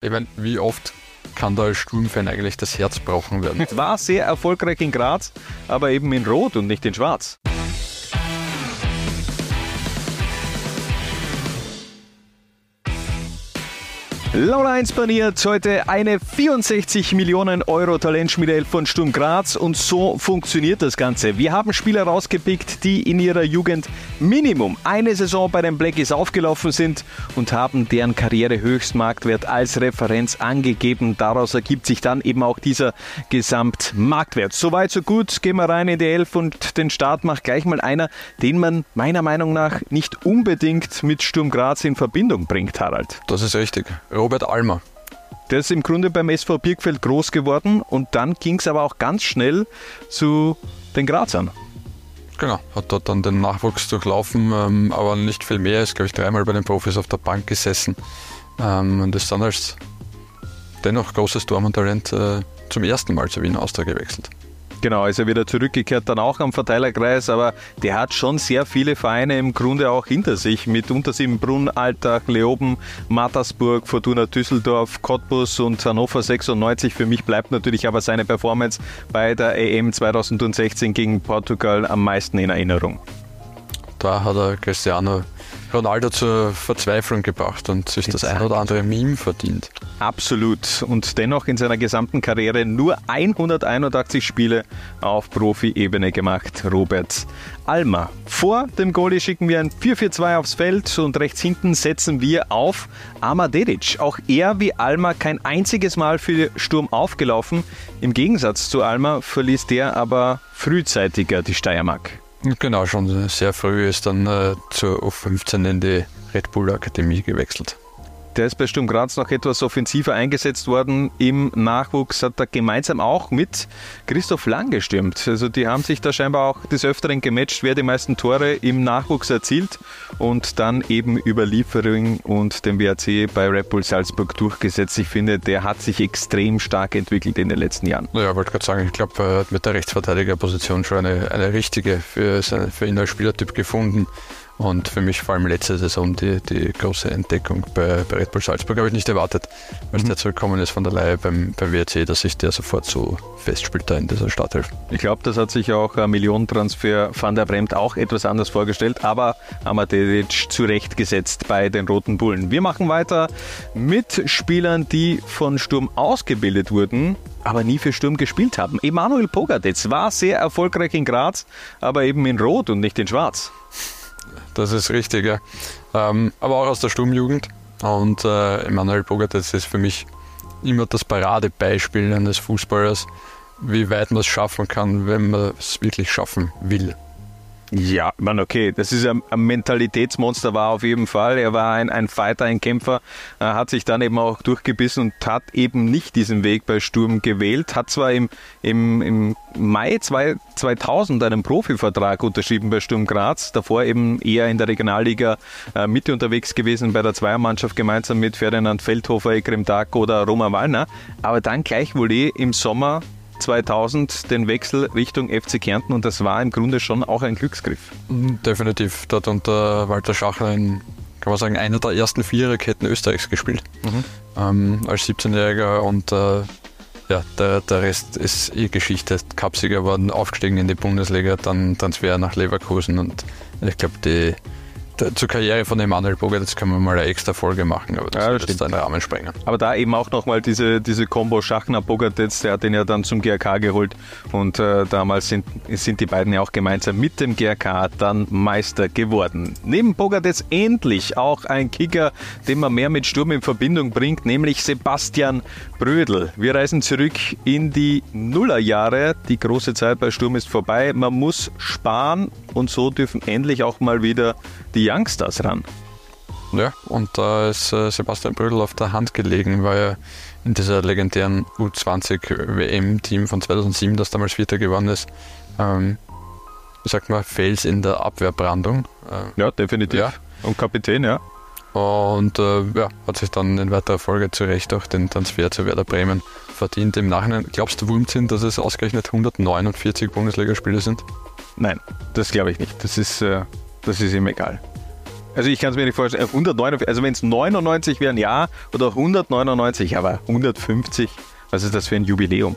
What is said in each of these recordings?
Ich meine, wie oft kann da als Sturmfan eigentlich das Herz brauchen werden? War sehr erfolgreich in Graz, aber eben in Rot und nicht in Schwarz. Laura 1 paniert heute eine 64 Millionen Euro Talentschmiede von Sturm Graz und so funktioniert das Ganze. Wir haben Spieler rausgepickt, die in ihrer Jugend Minimum eine Saison bei den Blackies aufgelaufen sind und haben deren Karrierehöchstmarktwert als Referenz angegeben. Daraus ergibt sich dann eben auch dieser Gesamtmarktwert. Soweit, so gut. Gehen wir rein in die Elf und den Start macht gleich mal einer, den man meiner Meinung nach nicht unbedingt mit Sturm Graz in Verbindung bringt, Harald. Das ist richtig. Robert Almer. Der ist im Grunde beim SV Birkfeld groß geworden und dann ging es aber auch ganz schnell zu den Grazern. Genau, hat dort dann den Nachwuchs durchlaufen, ähm, aber nicht viel mehr. Ist, glaube ich, dreimal bei den Profis auf der Bank gesessen ähm, und ist dann als dennoch großes Tormann-Talent äh, zum ersten Mal zur Wiener Austria gewechselt. Genau, ist er wieder zurückgekehrt, dann auch am Verteilerkreis, aber der hat schon sehr viele Vereine im Grunde auch hinter sich, mit Untersiebenbrunn, Altach, Leoben, Mattersburg, Fortuna Düsseldorf, Cottbus und Hannover 96. Für mich bleibt natürlich aber seine Performance bei der EM 2016 gegen Portugal am meisten in Erinnerung. Da hat er Cristiano Ronaldo zur Verzweiflung gebracht und sich das ein oder andere Meme verdient. Absolut. Und dennoch in seiner gesamten Karriere nur 181 Spiele auf Profi-Ebene gemacht, Robert Almer. Vor dem Goalie schicken wir ein 4-4-2 aufs Feld und rechts hinten setzen wir auf Amar Dedic. Auch er wie Almer kein einziges Mal für Sturm aufgelaufen. Im Gegensatz zu Almer verließ der aber frühzeitiger die Steiermark. Genau, schon sehr früh ist dann äh, zur U15 in die Red Bull Akademie gewechselt. Der ist bei Sturm Graz noch etwas offensiver eingesetzt worden. Im Nachwuchs hat er gemeinsam auch mit Christoph Lang gestürmt. Also die haben sich da scheinbar auch des Öfteren gematcht, wer die meisten Tore im Nachwuchs erzielt und dann eben über Liefering und dem WAC bei Red Bull Salzburg durchgesetzt. Ich finde, der hat sich extrem stark entwickelt in den letzten Jahren. Ja, wollte gerade sagen, ich glaube, er hat mit der Rechtsverteidigerposition schon eine, eine richtige für, für ihn als Spielertyp gefunden. Und für mich vor allem letzte Saison die, die große Entdeckung bei, bei Red Bull Salzburg habe ich nicht erwartet, als mhm. der zurückgekommen ist von der Leihe beim, beim WRC, dass sich der sofort so festspielt da in dieser Startelf. Ich glaube, das hat sich auch ein Millionentransfer Van der Bremt auch etwas anders vorgestellt, aber Amatedic zurechtgesetzt bei den Roten Bullen. Wir machen weiter mit Spielern, die von Sturm ausgebildet wurden aber nie für Sturm gespielt haben. Emanuel Pogadetz war sehr erfolgreich in Graz, aber eben in Rot und nicht in Schwarz das ist richtig, ja. Ähm, aber auch aus der Sturmjugend. Und äh, Emanuel Bogartz ist für mich immer das Paradebeispiel eines Fußballers, wie weit man es schaffen kann, wenn man es wirklich schaffen will. Ja, man, okay, das ist ein, ein, Mentalitätsmonster, war auf jeden Fall. Er war ein, ein Fighter, ein Kämpfer, er hat sich dann eben auch durchgebissen und hat eben nicht diesen Weg bei Sturm gewählt, hat zwar im, im, im Mai 2000 einen Profivertrag unterschrieben bei Sturm Graz, davor eben eher in der Regionalliga äh, Mitte unterwegs gewesen bei der Zweiermannschaft gemeinsam mit Ferdinand Feldhofer, Ekrem Dag oder Roma Wallner, aber dann gleichwohl eh im Sommer 2000 den Wechsel Richtung FC Kärnten und das war im Grunde schon auch ein Glücksgriff. Mhm, definitiv. Dort unter Walter Schachler in, kann man sagen, einer der ersten Viererketten Österreichs gespielt. Mhm. Ähm, als 17-Jähriger und äh, ja, der, der Rest ist eh Geschichte. Cupsieger worden, aufgestiegen in die Bundesliga, dann Transfer nach Leverkusen und ich glaube, die zur Karriere von Emanuel Boger, das können wir mal eine extra Folge machen, aber das ja, wird jetzt einen Rahmen sprengen. Aber da eben auch nochmal diese, diese Combo Schachner Bogartetz, der hat den ja dann zum GRK geholt und äh, damals sind, sind die beiden ja auch gemeinsam mit dem GRK dann Meister geworden. Neben Bogartetz endlich auch ein Kicker, den man mehr mit Sturm in Verbindung bringt, nämlich Sebastian Brödel. Wir reisen zurück in die Nullerjahre. Die große Zeit bei Sturm ist vorbei. Man muss sparen und so dürfen endlich auch mal wieder die Youngsters ran. Ja, und da ist äh, Sebastian Brödel auf der Hand gelegen, weil er in dieser legendären U20 WM-Team von 2007, das damals Vierter geworden ist, ähm, sagt man, Fels in der Abwehrbrandung. Äh, ja, definitiv. Ja. Und Kapitän, ja. Und äh, ja, hat sich dann in weiterer Folge zu Recht auch den Transfer zu Werder Bremen verdient. Im Nachhinein, glaubst du, Wurmsinn, dass es ausgerechnet 149 Bundesligaspiele sind? Nein, das glaube ich nicht. Das ist, äh, das ist ihm egal. Also ich kann es mir nicht vorstellen. 149, also wenn es 99 wären, ja, oder 199, aber 150, was ist das für ein Jubiläum?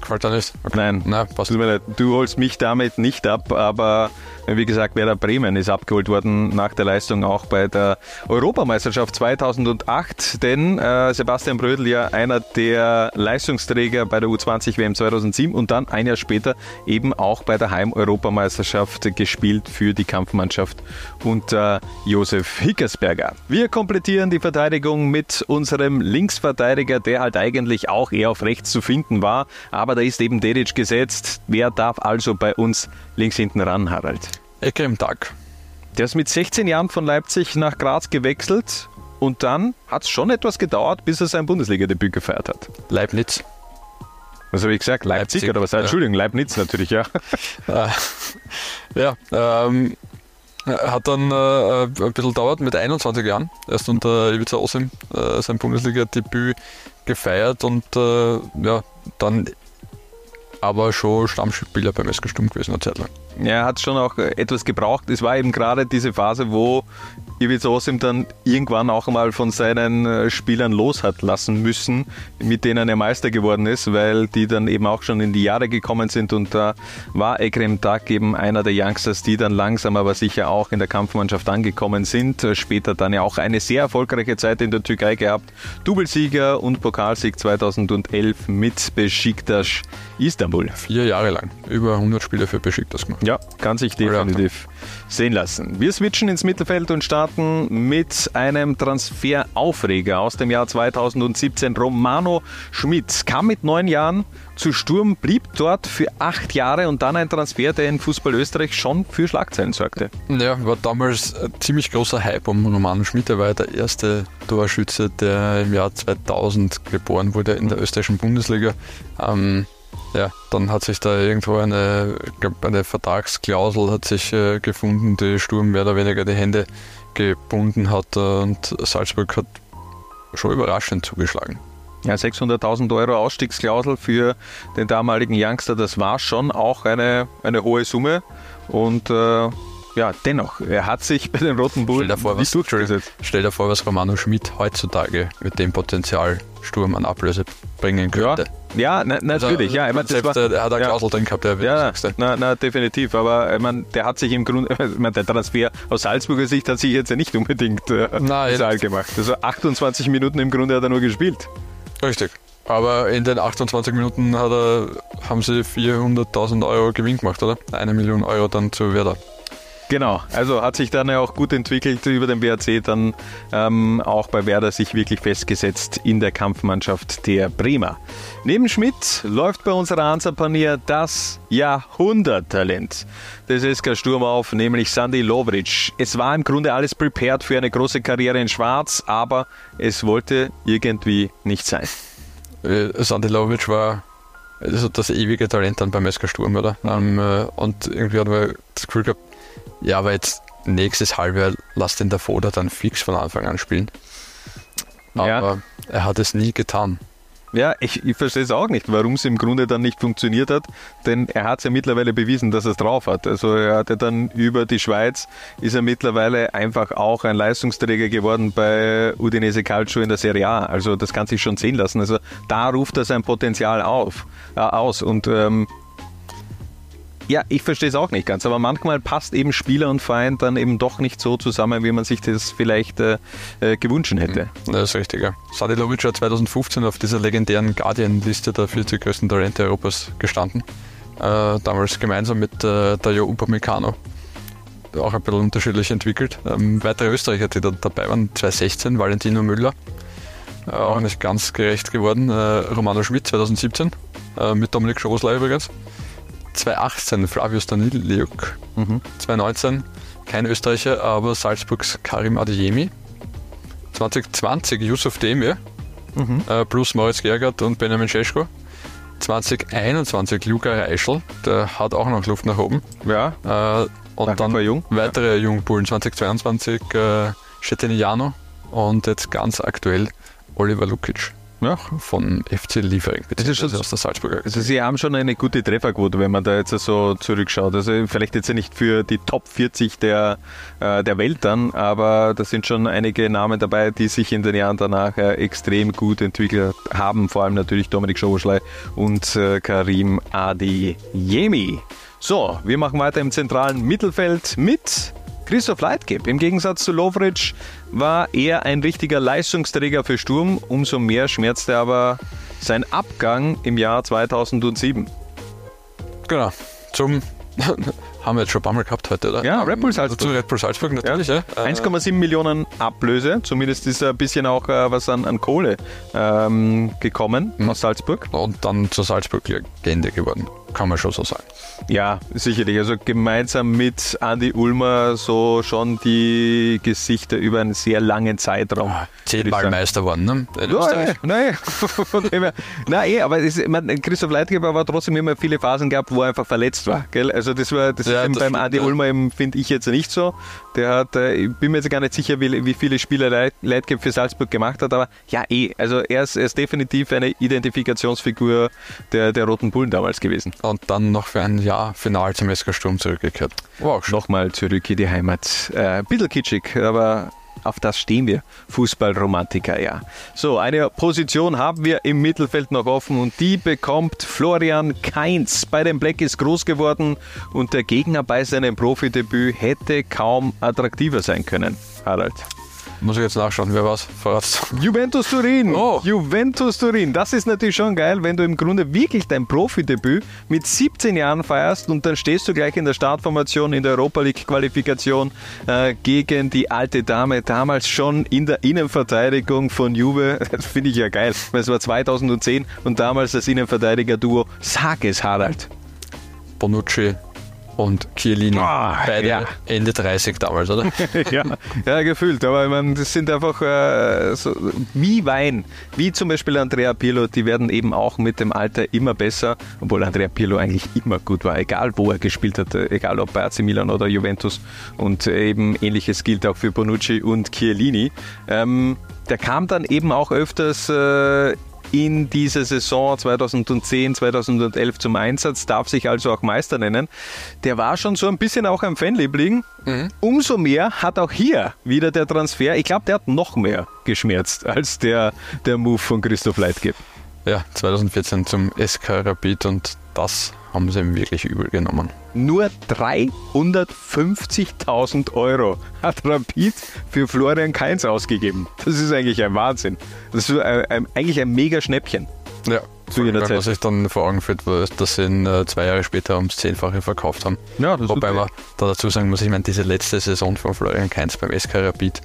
Gefällt dir nicht? Nein, Nein passt. Du holst mich damit nicht ab, aber wie gesagt, Werder Bremen ist abgeholt worden nach der Leistung auch bei der Europameisterschaft 2008, denn äh, Sebastian Brödel ja einer der Leistungsträger bei der U20 WM 2007 und dann ein Jahr später eben auch bei der Heim-Europameisterschaft gespielt für die Kampfmannschaft unter Josef Hickersberger. Wir komplettieren die Verteidigung mit unserem Linksverteidiger, der halt eigentlich auch eher auf rechts zu finden war, aber da ist eben Dedic gesetzt. Wer darf also bei uns links hinten ran, Harald? Ecke im Tag. Der ist mit 16 Jahren von Leipzig nach Graz gewechselt und dann hat es schon etwas gedauert, bis er sein Bundesliga-Debüt gefeiert hat. Leibniz. Was habe ich gesagt? Leipzig, Leipzig oder was? Ja. Entschuldigung, Leibniz natürlich, ja. Ja, ähm, hat dann äh, ein bisschen dauert mit 21 Jahren, erst unter Ivica Osim äh, sein Bundesliga-Debüt gefeiert und äh, ja, dann aber schon Stammspieler beim SK Sturm gewesen eine Zeit lang. Er hat schon auch etwas gebraucht. Es war eben gerade diese Phase, wo Ivica Osim dann irgendwann auch mal von seinen äh, Spielern los hat lassen müssen, mit denen er Meister geworden ist, weil die dann eben auch schon in die Jahre gekommen sind und da war Ekrem Tag eben einer der Youngsters, die dann langsam aber sicher auch in der Kampfmannschaft angekommen sind. Äh, später dann ja auch eine sehr erfolgreiche Zeit in der Türkei gehabt. Doublesieger und Pokalsieg 2011 mit Besiktas Istanbul. Vier Jahre lang. Über 100 Spiele für Besiktas gemacht. Ja, kann sich definitiv sehen lassen. Wir switchen ins Mittelfeld und starten mit einem Transferaufreger aus dem Jahr 2017. Romano Schmidt kam mit neun Jahren zu Sturm, blieb dort für acht Jahre und dann ein Transfer, der in Fußball Österreich schon für Schlagzeilen sorgte. Ja, war damals ein ziemlich großer Hype um Romano Schmidt. Er war der erste Torschütze, der im Jahr 2000 geboren wurde in der österreichischen Bundesliga. Ähm, ja, dann hat sich da irgendwo eine, glaub, eine Vertragsklausel hat sich äh, gefunden, die Sturm mehr oder weniger die Hände gebunden hat und Salzburg hat schon überraschend zugeschlagen. Ja, 600.000 Euro Ausstiegsklausel für den damaligen Youngster, das war schon auch eine, eine hohe Summe und äh, ja, dennoch, er hat sich bei den Roten Bullen stell vor, durchgesetzt. Stell dir vor, was Romano Schmidt heutzutage mit dem Potenzial Sturm an Ablöse bringen könnte. Ja, ja na, natürlich. Also, ja, ich mein, selbst, war, er hat eine Klausel drin gehabt, der ja, na, na, definitiv. Aber ich mein, der hat sich im Grunde, ich mein, der Transfer aus Salzburger Sicht hat sich jetzt ja nicht unbedingt äh, Nein, gemacht. Also 28 Minuten im Grunde hat er nur gespielt. Richtig. Aber in den 28 Minuten hat er, haben sie 400.000 Euro Gewinn gemacht, oder? Eine Million Euro dann zu Werder. Genau, also hat sich dann ja auch gut entwickelt über den WRC, dann ähm, auch bei Werder sich wirklich festgesetzt in der Kampfmannschaft der Bremer. Neben Schmidt läuft bei unserer Hansa-Panier das Jahrhunderttalent des SK Sturm auf, nämlich Sandy Lovric. Es war im Grunde alles prepared für eine große Karriere in Schwarz, aber es wollte irgendwie nicht sein. Äh, Sandy Lovric war also das ewige Talent dann beim SK Sturm, oder? Ähm, und irgendwie hat man das Gefühl gehabt, ja, aber jetzt nächstes Halbjahr lass den Dafoda dann fix von Anfang an spielen. Aber ja. er hat es nie getan. Ja, ich, ich verstehe es auch nicht, warum es im Grunde dann nicht funktioniert hat, denn er hat es ja mittlerweile bewiesen, dass er es drauf hat. Also er hatte dann über die Schweiz, ist er mittlerweile einfach auch ein Leistungsträger geworden bei Udinese Calcio in der Serie A. Also das kann sich schon sehen lassen. Also da ruft er sein Potenzial auf, äh, aus und ähm, ja, ich verstehe es auch nicht ganz, aber manchmal passt eben Spieler und Verein dann eben doch nicht so zusammen, wie man sich das vielleicht äh, äh gewünscht hätte. Mhm. Das ist richtig, ja. Sadilovic hat 2015 auf dieser legendären Guardian-Liste der 40 größten Talente Europas gestanden. Äh, damals gemeinsam mit äh, Dayo Upamecano. Auch ein bisschen unterschiedlich entwickelt. Ähm, weitere Österreicher, die da dabei waren, 2016, Valentino Müller. Äh, auch nicht ganz gerecht geworden. Äh, Romano Schmidt 2017, äh, mit Dominik Schosler übrigens. 2018 Flavius Daniliuk. Mhm. 2019 kein Österreicher, aber Salzburgs Karim Adeyemi. 2020 Yusuf Demir mhm. äh, plus Moritz Gergert und Benjamin Scheschko. 2021 Luca Reischl, der hat auch noch Luft nach oben. Ja. Äh, und dann jung. weitere ja. Jungbullen 2022 äh, Chetiniano und jetzt ganz aktuell Oliver Lukic. Ja. von FC Liefering, beziehungsweise aus der Salzburger. Also sie haben schon eine gute Trefferquote, wenn man da jetzt so zurückschaut. Also vielleicht jetzt nicht für die Top 40 der, äh, der Welt dann, aber da sind schon einige Namen dabei, die sich in den Jahren danach äh, extrem gut entwickelt haben. Vor allem natürlich Dominik Schoboschlei und äh, Karim Adeyemi. So, wir machen weiter im zentralen Mittelfeld mit Christoph Leitgeb. Im Gegensatz zu Lovric war er ein richtiger Leistungsträger für Sturm. Umso mehr schmerzte aber sein Abgang im Jahr 2007. Genau. Zum haben wir jetzt schon ein paar Mal gehabt heute, oder? Ja, Red Bull Salzburg. Zu Red Bull Salzburg natürlich, ja. ja. 1,7 Millionen Ablöse, zumindest ist ein bisschen auch äh, was an, an Kohle ähm, gekommen mhm. aus Salzburg. Und dann zur Salzburg-Legende geworden kann man schon so sagen. Ja, sicherlich. Also gemeinsam mit Andy Ulmer so schon die Gesichter über einen sehr langen Zeitraum. Ah, zehnmal Meister geworden, ne? Nein, nein, eh, aber es, man, Christoph Leitgeber war trotzdem immer viele Phasen gehabt, wo er einfach verletzt war. Gell? Also das war das ja, beim Andy ja. Ulmer finde ich jetzt nicht so. Der hat, äh, ich bin mir jetzt gar nicht sicher, wie, wie viele Spiele Leit, Leitgeb für Salzburg gemacht hat, aber ja eh, also er ist, er ist definitiv eine Identifikationsfigur der, der Roten Bullen damals gewesen und dann noch für ein Jahr final zum SK Sturm zurückgekehrt. Wow, Nochmal zurück in die Heimat. Äh, bisschen kitschig, aber auf das stehen wir. Fußballromantiker, ja. So, eine Position haben wir im Mittelfeld noch offen und die bekommt Florian Kainz. Bei den Black ist groß geworden und der Gegner bei seinem Profidebüt hätte kaum attraktiver sein können. Harald. Muss ich jetzt nachschauen, wer was verratst. Juventus Turin. Oh. Juventus Turin. Das ist natürlich schon geil, wenn du im Grunde wirklich dein Profidebüt mit 17 Jahren feierst und dann stehst du gleich in der Startformation in der Europa League Qualifikation äh, gegen die alte Dame, damals schon in der Innenverteidigung von Juve. Das finde ich ja geil. Es war 2010 und damals das Innenverteidiger-Duo. Sag es, Harald. Bonucci, und Chiellini. Oh, Beide ja. Ende 30 damals, oder? ja, ja, gefühlt. Aber ich meine, das sind einfach äh, so, wie Wein. Wie zum Beispiel Andrea Pirlo, die werden eben auch mit dem Alter immer besser. Obwohl Andrea Pirlo eigentlich immer gut war, egal wo er gespielt hat, egal ob bei AC Milan oder Juventus. Und eben ähnliches gilt auch für Bonucci und Chiellini. Ähm, der kam dann eben auch öfters äh, in dieser Saison 2010, 2011 zum Einsatz, darf sich also auch Meister nennen. Der war schon so ein bisschen auch ein Fanliebling. Mhm. Umso mehr hat auch hier wieder der Transfer, ich glaube, der hat noch mehr geschmerzt als der, der Move von Christoph Leitgeb. Ja, 2014 zum SK Rapid und das haben sie ihm wirklich übel genommen. Nur 350.000 Euro hat Rapid für Florian Kainz ausgegeben. Das ist eigentlich ein Wahnsinn. Das ist eigentlich ein mega Schnäppchen. Ja, zu jener Zeit. Was ich dann vor Augen führt, war, dass sie ihn äh, zwei Jahre später ums Zehnfache verkauft haben. Ja, das Wobei man da dazu sagen muss, ich meine, diese letzte Saison von Florian Kainz beim SK Rapid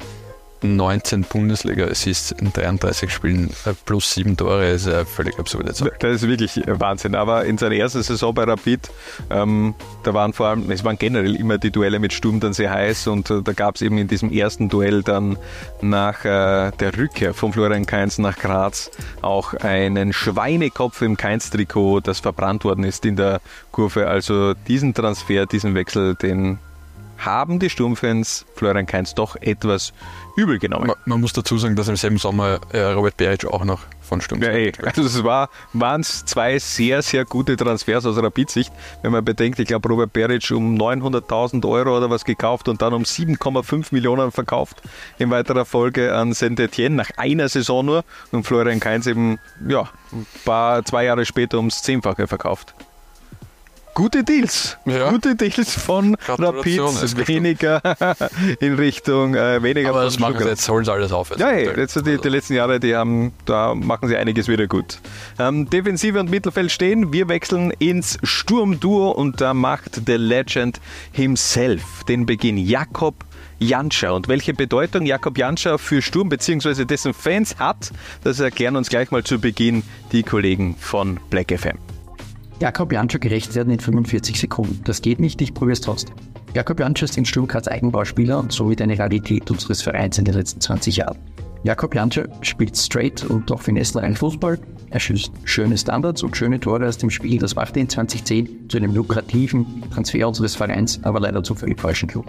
19 Bundesliga-Assists in 33 Spielen äh, plus 7 Tore ist eine völlig absurde Zahl. Das ist wirklich Wahnsinn. Aber in seiner ersten Saison bei Rapid, ähm, da waren vor allem, es waren generell immer die Duelle mit Sturm dann sehr heiß und äh, da gab es eben in diesem ersten Duell dann nach äh, der Rückkehr von Florian Kainz nach Graz auch einen Schweinekopf im Kainz-Trikot, das verbrannt worden ist in der Kurve. Also diesen Transfer, diesen Wechsel, den haben die Sturmfans Florian Kainz doch etwas übel genommen. Man, man, muss dazu sagen, dass im selben Sommer äh, Robert Beric auch noch von Sturm ja, ey. Also es war, waren zwei sehr, sehr gute Transfers aus Rapid-Sicht. Wenn man bedenkt, ich glaube Robert Beric um 900.000 Euro oder was gekauft und dann um 7,5 Millionen verkauft in weiterer Folge an Saint-Etienne nach einer Saison nur und Florian Kainz eben ja, ein paar, zwei Jahre später ums Zehnfache verkauft gute Deals. Ja. Gute Deals von Rapid. Weniger in Richtung äh, weniger. Aber das machen sie jetzt, holen sie alles auf. Ja, hey, jetzt die, die, letzten Jahre, die haben, da machen sie einiges wieder gut. Ähm, Defensive und Mittelfeld stehen. Wir wechseln ins Sturmduo und da macht The Legend himself den Beginn. Jakob Janscher. Und welche Bedeutung Jakob Janscher für Sturm bzw. dessen Fans hat, das erklären uns gleich mal zu Beginn die Kollegen von Black FM. Jakob Janscher gerecht werden in 45 Sekunden. Das geht nicht, ich probiere es trotzdem. Jakob Janscher ist in Sturm Eigenbauspieler und somit eine Rarität unseres Vereins in den letzten 20 Jahren. Jakob Janscher spielt straight und doch finessenrein Fußball. Er schießt schöne Standards und schöne Tore aus dem Spiel. Das machte ihn 2010 zu einem lukrativen Transfer unseres Vereins, aber leider zum völlig falschen Club.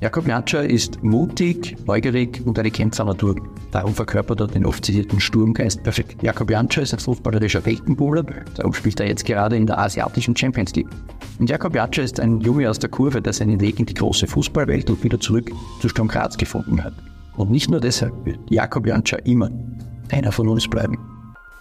Jakob Janscher ist mutig, neugierig und eine Kämpfernatur. Darum verkörpert er den oft zitierten Sturmgeist perfekt. Jakob Janscher ist ein fußballerischer Weltenbummler, darum spielt er jetzt gerade in der asiatischen Champions League. Und Jakob Janscher ist ein Junge aus der Kurve, der seinen Weg in die große Fußballwelt und wieder zurück zu Sturm Graz gefunden hat. Und nicht nur deshalb wird Jakob Janscher immer einer von uns bleiben.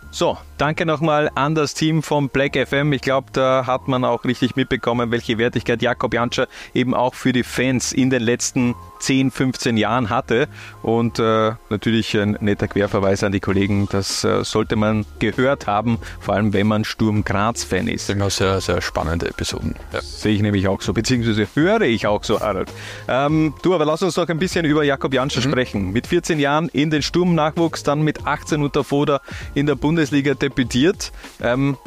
So, danke nochmal an das Team von Black FM. Ich glaube, da hat man auch richtig mitbekommen, welche Wertigkeit Jakob Janscher eben auch für die Fans in den letzten 10, 15 Jahren hatte. Und äh, natürlich ein netter Querverweis an die Kollegen. Das äh, sollte man gehört haben, vor allem wenn man Sturm Graz-Fan ist. Immer sehr, sehr spannende Episoden. Ja. Sehe ich nämlich auch so, beziehungsweise höre ich auch so, Harald. Ähm, du, aber lass uns noch ein bisschen über Jakob Janscher mhm. sprechen. Mit 14 Jahren in den Sturm-Nachwuchs, dann mit 18 unter Foda in der Bundesliga debütiert. Ähm,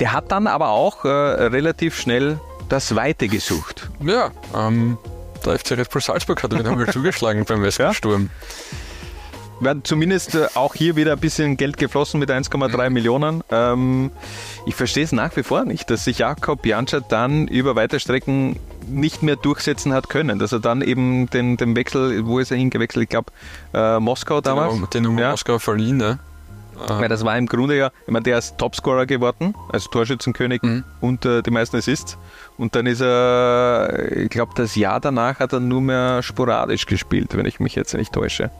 der hat dann aber auch äh, relativ schnell das Weite gesucht. Ja, ähm, der FC Red Bull Salzburg hat wieder einmal zugeschlagen beim Westensturm. Ja? Zumindest äh, auch hier wieder ein bisschen Geld geflossen mit 1,3 mhm. Millionen. Ähm, ich verstehe es nach wie vor nicht, dass sich Jakob Janscher dann über weite Strecken nicht mehr durchsetzen hat können. Dass er dann eben den, den Wechsel, wo ist er hingewechselt? Ich glaube, äh, Moskau damals. Den, den ja. Moskau verliehen, ne? Weil das war im Grunde ja, ich meine, der ist Topscorer geworden, also Torschützenkönig mhm. und äh, die meisten Assists. Und dann ist er, ich glaube, das Jahr danach hat er nur mehr sporadisch gespielt, wenn ich mich jetzt nicht täusche.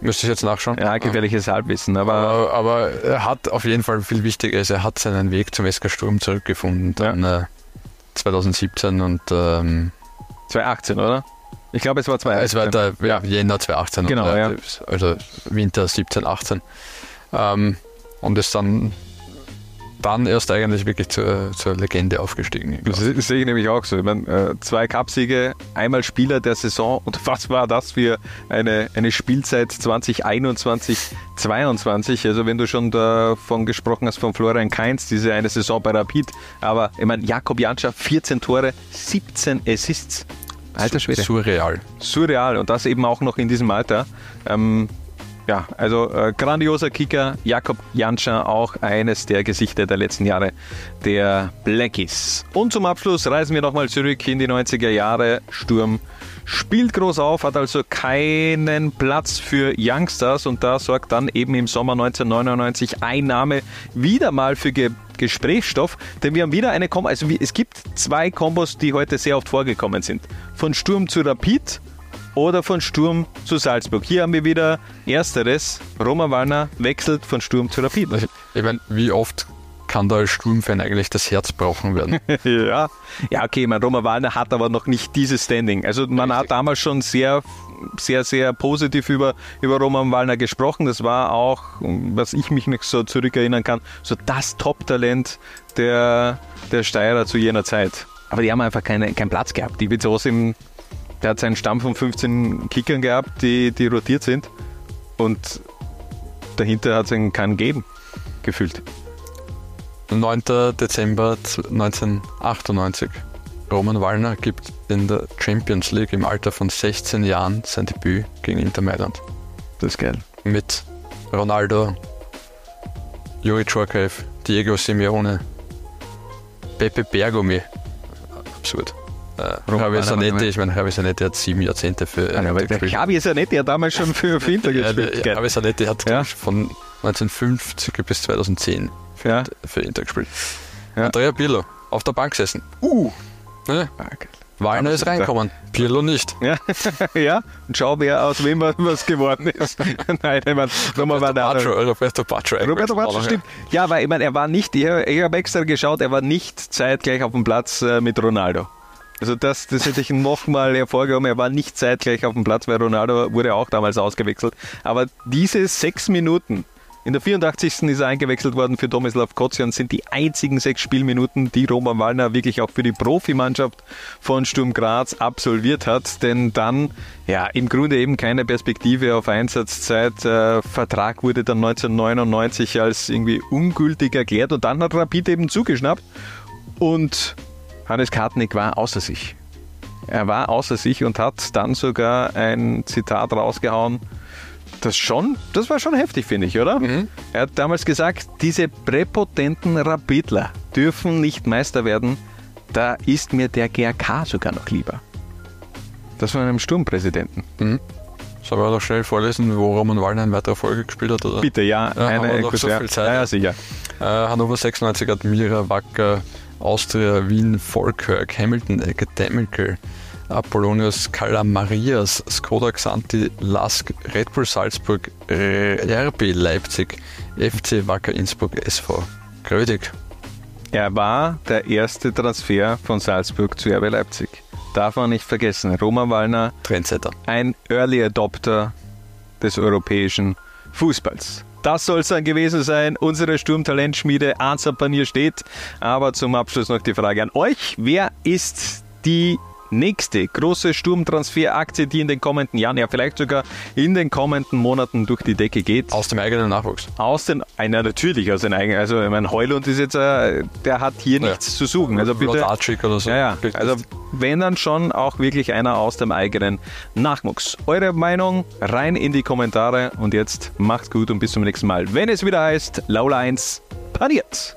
Müsste ich jetzt nachschauen? Ja, gefährliches Halbwissen. Aber, aber, aber, er hat auf jeden Fall viel wichtiger ist, er hat seinen Weg zum SK Sturm zurückgefunden. Dann ja. äh, 2017 und ähm, 2018, oder? Ich glaube, es war 2018. Es war der ja, Jänner 2018. Genau, oder, ja. Also Winter 17, 18. Ähm, und ist dann dann erst eigentlich wirklich zur, zur Legende aufgestiegen. Das, das sehe ich nämlich auch so. Ich meine, äh, zwei Cupsiege, einmal Spieler der Saison und was war das für eine, eine Spielzeit 2021, 22? Also wenn du schon davon gesprochen hast von Florian Kainz, diese eine Saison bei Rapid, aber ich meine, Jakob Janscher, 14 Tore, 17 Assists. Alter Schwede. Surreal. Surreal und das eben auch noch in diesem Alter. Ähm, ja, also äh, grandioser Kicker, Jakob Janscher, auch eines der Gesichter der letzten Jahre der Blackies. Und zum Abschluss reisen wir nochmal zurück in die 90er Jahre. Sturm spielt groß auf, hat also keinen Platz für Youngsters und da sorgt dann eben im Sommer 1999 Einnahme wieder mal für Ge Gesprächsstoff, denn wir haben wieder eine Kombo, also es gibt zwei Kombos, die heute sehr oft vorgekommen sind. Von Sturm zu Rapid oder von Sturm zu Salzburg. Hier haben wir wieder Ersteres. Roma Wallner wechselt von Sturm zu Rapid. Ich meine, wie oft kann da als Sturmfan eigentlich das Herz brauchen werden? ja. ja, okay, mein Roma Wallner hat aber noch nicht dieses Standing. Also man Richtig. hat damals schon sehr sehr, sehr positiv über, über Roman Wallner gesprochen. Das war auch, was ich mich noch so zurückerinnern kann, so das Top-Talent der, der Steirer zu jener Zeit. Aber die haben einfach keine, keinen Platz gehabt. Die Vizos im der hat seinen Stamm von 15 Kickern gehabt, die, die rotiert sind. Und dahinter hat es einen keinen gegeben, gefühlt. 9. Dezember 1998. Roman Wallner gibt in der Champions League im Alter von 16 Jahren sein Debüt gegen Inter Mailand. Das ist geil. Mit Ronaldo, Juri Chorkaev, Diego Simeone, Pepe Bergomi. Absurd. Äh, Javi Zanetti, ich meine, Javi Zanetti hat sieben Jahrzehnte für ja, Inter gespielt. Javi Zanetti hat damals schon für, für Inter gespielt. Ja, Javi Zanetti hat ja. von 1950 bis 2010 für, ja. für Inter gespielt. Ja. Andrea Pirlo auf der Bank gesessen. Uh! Ja. Wallner ist reinkommen, Pirlo nicht. Ja, ja. und schau, wer aus wem was geworden ist. Nein, ich meine, nochmal war der Pacho, Roberto Pacho. Roberto Pacho, stimmt. Ja, weil ich meine, er war nicht, ich, ich habe extra geschaut, er war nicht zeitgleich auf dem Platz äh, mit Ronaldo. Also das, das hätte ich nochmal hervorgehoben. Er war nicht zeitgleich auf dem Platz, weil Ronaldo wurde auch damals ausgewechselt. Aber diese sechs Minuten, in der 84. ist er eingewechselt worden für Tomislav Kocian, sind die einzigen sechs Spielminuten, die Roman Wallner wirklich auch für die Profimannschaft von Sturm Graz absolviert hat. Denn dann, ja, im Grunde eben keine Perspektive auf Einsatzzeit. Äh, Vertrag wurde dann 1999 als irgendwie ungültig erklärt und dann hat Rapid eben zugeschnappt und Hannes Kartnick war außer sich. Er war außer sich und hat dann sogar ein Zitat rausgehauen, das schon, das war schon heftig, finde ich, oder? Mhm. Er hat damals gesagt, diese präpotenten Rapidler dürfen nicht Meister werden, da ist mir der GRK sogar noch lieber. Das von einem Sturmpräsidenten. Mhm. Soll wir doch schnell vorlesen, wo Roman Wallner eine weitere Folge gespielt hat? Oder? Bitte, ja. Ja, haben wir eine, noch so viel Zeit? Ja, ja, sicher. Äh, Hannover 96 Admira, Wacker, Austria, Wien, Falkirk, Hamilton, Academical, Apollonius, Calamarias, Skoda Xanti, Lask, Red Bull Salzburg, RB Leipzig, FC Wacker Innsbruck, SV Grödig. Er war der erste Transfer von Salzburg zu RB Leipzig. Darf man nicht vergessen. Roman Wallner, Trendsetter. ein Early Adopter des europäischen Fußballs. Das soll es dann gewesen sein. Unsere Sturmtalentschmiede Answer Panier steht. Aber zum Abschluss noch die Frage an euch. Wer ist die nächste große Sturmtransferaktie, die in den kommenden Jahren, ja vielleicht sogar in den kommenden Monaten durch die Decke geht? Aus dem eigenen Nachwuchs. Aus den, einer natürlich aus den eigenen, also ich meine, Heulund ist jetzt, äh, der hat hier Ja. nichts zu suchen. Also bitte, Lodatschik oder so. ja, ja. Also wenn dann schon auch wirklich einer aus dem eigenen Nachwuchs. Eure Meinung rein in die Kommentare und jetzt macht's gut und bis zum nächsten Mal. Wenn es wieder heißt, Laula 1 paniert.